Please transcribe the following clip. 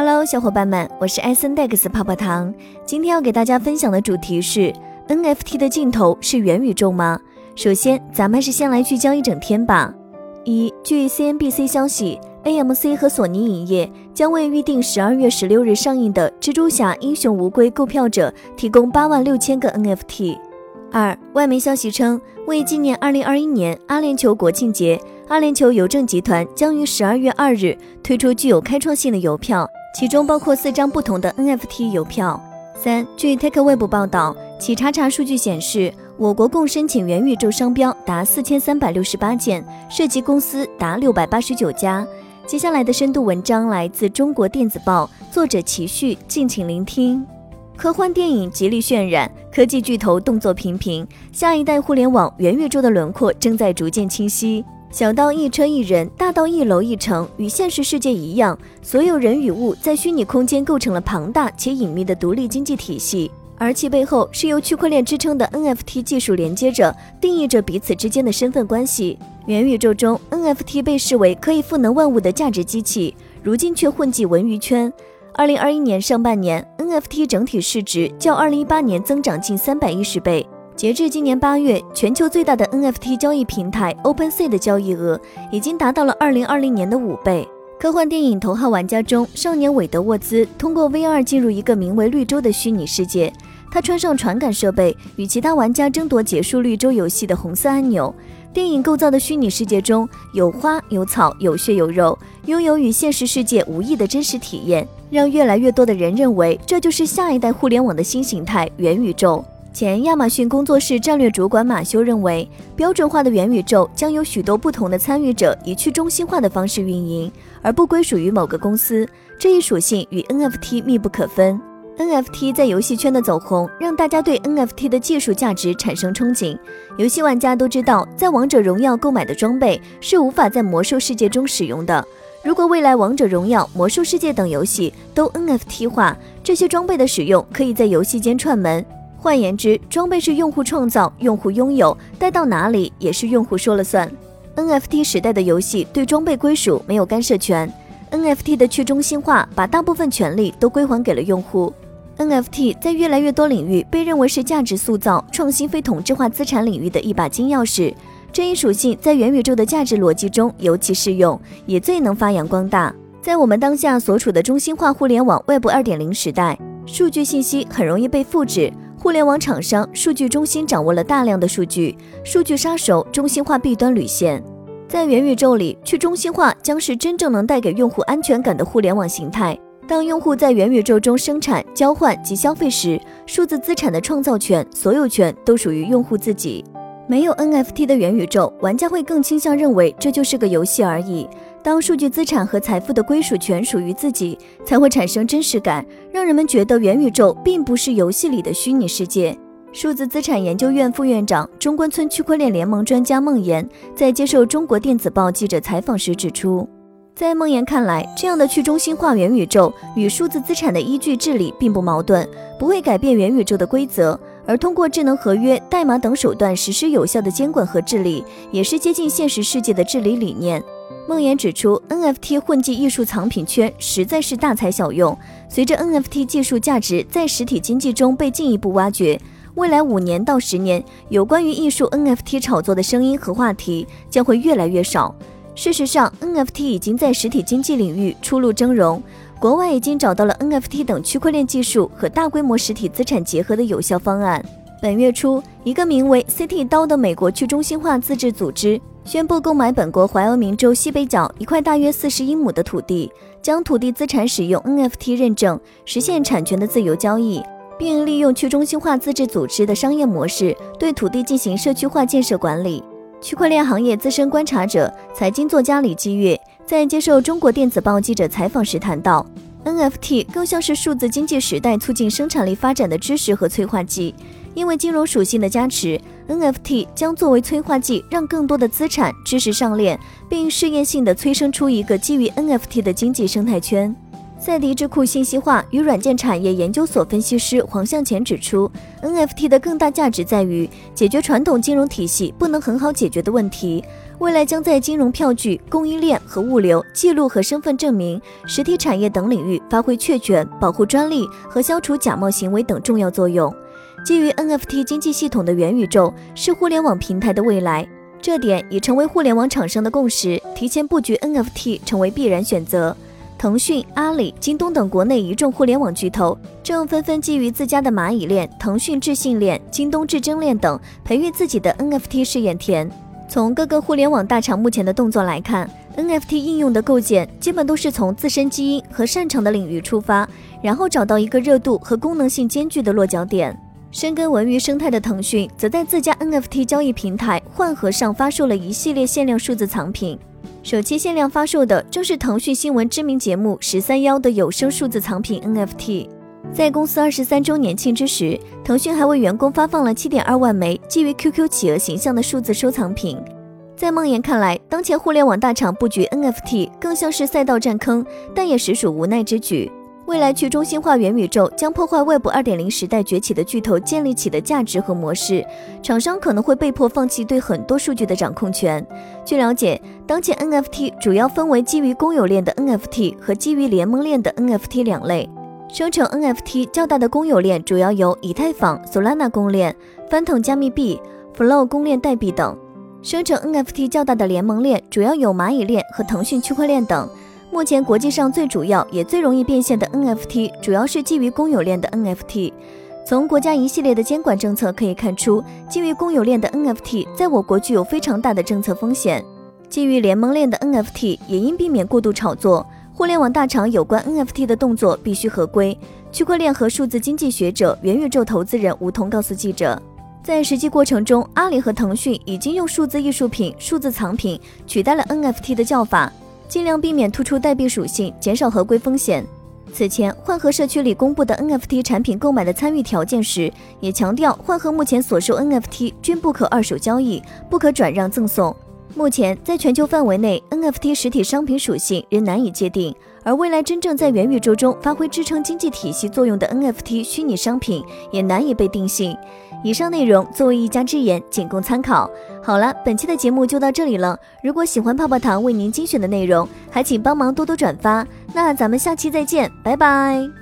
Hello，小伙伴们，我是艾森 Dex 泡泡糖。今天要给大家分享的主题是 NFT 的尽头是元宇宙吗？首先，咱们还是先来聚焦一整天吧。一，据 CNBC 消息，AMC 和索尼影业将为预定十二月十六日上映的《蜘蛛侠：英雄无归》购票者提供八万六千个 NFT。二，外媒消息称，为纪念二零二一年阿联酋国庆节，阿联酋邮政集团将于十二月二日推出具有开创性的邮票，其中包括四张不同的 NFT 邮票。三，据 TechWeb 报道，企查查数据显示，我国共申请元宇宙商标达四千三百六十八件，涉及公司达六百八十九家。接下来的深度文章来自中国电子报，作者齐旭，敬请聆听。科幻电影极力渲染，科技巨头动作频频，下一代互联网元宇宙的轮廓正在逐渐清晰。小到一车一人，大到一楼一城，与现实世界一样，所有人与物在虚拟空间构成了庞大且隐秘的独立经济体系，而其背后是由区块链支撑的 NFT 技术连接着，定义着彼此之间的身份关系。元宇宙中，NFT 被视为可以赋能万物的价值机器，如今却混迹文娱圈。二零二一年上半年，NFT 整体市值较二零一八年增长近三百一十倍。截至今年八月，全球最大的 NFT 交易平台 OpenSea 的交易额已经达到了二零二零年的五倍。科幻电影《头号玩家》中，少年韦德沃兹通过 VR 进入一个名为绿洲的虚拟世界，他穿上传感设备，与其他玩家争夺结束绿洲游戏的红色按钮。电影构造的虚拟世界中有花有草有血有肉，拥有与现实世界无异的真实体验，让越来越多的人认为这就是下一代互联网的新形态——元宇宙。前亚马逊工作室战略主管马修认为，标准化的元宇宙将有许多不同的参与者以去中心化的方式运营，而不归属于某个公司。这一属性与 NFT 密不可分。NFT 在游戏圈的走红，让大家对 NFT 的技术价值产生憧憬。游戏玩家都知道，在王者荣耀购买的装备是无法在魔兽世界中使用的。如果未来王者荣耀、魔兽世界等游戏都 NFT 化，这些装备的使用可以在游戏间串门。换言之，装备是用户创造、用户拥有，带到哪里也是用户说了算。NFT 时代的游戏对装备归属没有干涉权，NFT 的去中心化把大部分权利都归还给了用户。NFT 在越来越多领域被认为是价值塑造、创新非同质化资产领域的一把金钥匙。这一属性在元宇宙的价值逻辑中尤其适用，也最能发扬光大。在我们当下所处的中心化互联网 Web 2.0时代，数据信息很容易被复制。互联网厂商数据中心掌握了大量的数据，数据杀手中心化弊端屡现。在元宇宙里，去中心化将是真正能带给用户安全感的互联网形态。当用户在元宇宙中生产、交换及消费时，数字资产的创造权、所有权都属于用户自己。没有 NFT 的元宇宙，玩家会更倾向认为这就是个游戏而已。当数据资产和财富的归属权属于自己，才会产生真实感，让人们觉得元宇宙并不是游戏里的虚拟世界。数字资产研究院副院长、中关村区块链联盟专家孟岩在接受中国电子报记者采访时指出。在孟岩看来，这样的去中心化元宇宙与数字资产的依据治理并不矛盾，不会改变元宇宙的规则，而通过智能合约、代码等手段实施有效的监管和治理，也是接近现实世界的治理理念。梦岩指出，NFT 混迹艺术藏品圈实在是大材小用。随着 NFT 技术价值在实体经济中被进一步挖掘，未来五年到十年，有关于艺术 NFT 炒作的声音和话题将会越来越少。事实上，NFT 已经在实体经济领域初露峥嵘。国外已经找到了 NFT 等区块链技术和大规模实体资产结合的有效方案。本月初，一个名为 City 刀的美国去中心化自治组织宣布购买本国怀俄明州西北角一块大约四十英亩的土地，将土地资产使用 NFT 认证，实现产权的自由交易，并利用去中心化自治组织的商业模式对土地进行社区化建设管理。区块链行业资深观察者、财经作家李基月在接受中国电子报记者采访时谈到，NFT 更像是数字经济时代促进生产力发展的知识和催化剂。因为金融属性的加持，NFT 将作为催化剂，让更多的资产、知识上链，并试验性的催生出一个基于 NFT 的经济生态圈。赛迪智库信息化与软件产业研究所分析师黄向前指出，NFT 的更大价值在于解决传统金融体系不能很好解决的问题。未来将在金融、票据、供应链和物流、记录和身份证明、实体产业等领域发挥确权、保护专利和消除假冒行为等重要作用。基于 NFT 经济系统的元宇宙是互联网平台的未来，这点已成为互联网厂商的共识。提前布局 NFT 成为必然选择。腾讯、阿里、京东等国内一众互联网巨头正纷纷基于自家的蚂蚁链、腾讯智信链、京东智臻链等，培育自己的 NFT 试验田。从各个互联网大厂目前的动作来看，NFT 应用的构建基本都是从自身基因和擅长的领域出发，然后找到一个热度和功能性兼具的落脚点。深耕文娱生态的腾讯，则在自家 NFT 交易平台幻盒上发售了一系列限量数字藏品。首期限量发售的正是腾讯新闻知名节目《十三幺》的有声数字藏品 NFT。在公司二十三周年庆之时，腾讯还为员工发放了七点二万枚基于 QQ 企鹅形象的数字收藏品。在梦妍看来，当前互联网大厂布局 NFT 更像是赛道占坑，但也实属无奈之举。未来去中心化元宇宙将破坏 Web 二点零时代崛起的巨头建立起的价值和模式，厂商可能会被迫放弃对很多数据的掌控权。据了解，当前 NFT 主要分为基于公有链的 NFT 和基于联盟链的 NFT 两类。生成 NFT 较大的公有链主要有以太坊、Solana 公链、Phantom 加密币、Flow 公链代币等；生成 NFT 较大的联盟链主要有蚂蚁链和腾讯区块链等。目前国际上最主要也最容易变现的 NFT，主要是基于公有链的 NFT。从国家一系列的监管政策可以看出，基于公有链的 NFT 在我国具有非常大的政策风险。基于联盟链的 NFT 也应避免过度炒作。互联网大厂有关 NFT 的动作必须合规。区块链和数字经济学者、元宇宙投资人吴彤告诉记者，在实际过程中，阿里和腾讯已经用数字艺术品、数字藏品取代了 NFT 的叫法，尽量避免突出代币属性，减少合规风险。此前，幻核社区里公布的 NFT 产品购买的参与条件时，也强调幻核目前所售 NFT 均不可二手交易，不可转让赠送。目前，在全球范围内，NFT 实体商品属性仍难以界定，而未来真正在元宇宙中发挥支撑经济体系作用的 NFT 虚拟商品也难以被定性。以上内容作为一家之言，仅供参考。好了，本期的节目就到这里了。如果喜欢泡泡糖为您精选的内容，还请帮忙多多转发。那咱们下期再见，拜拜。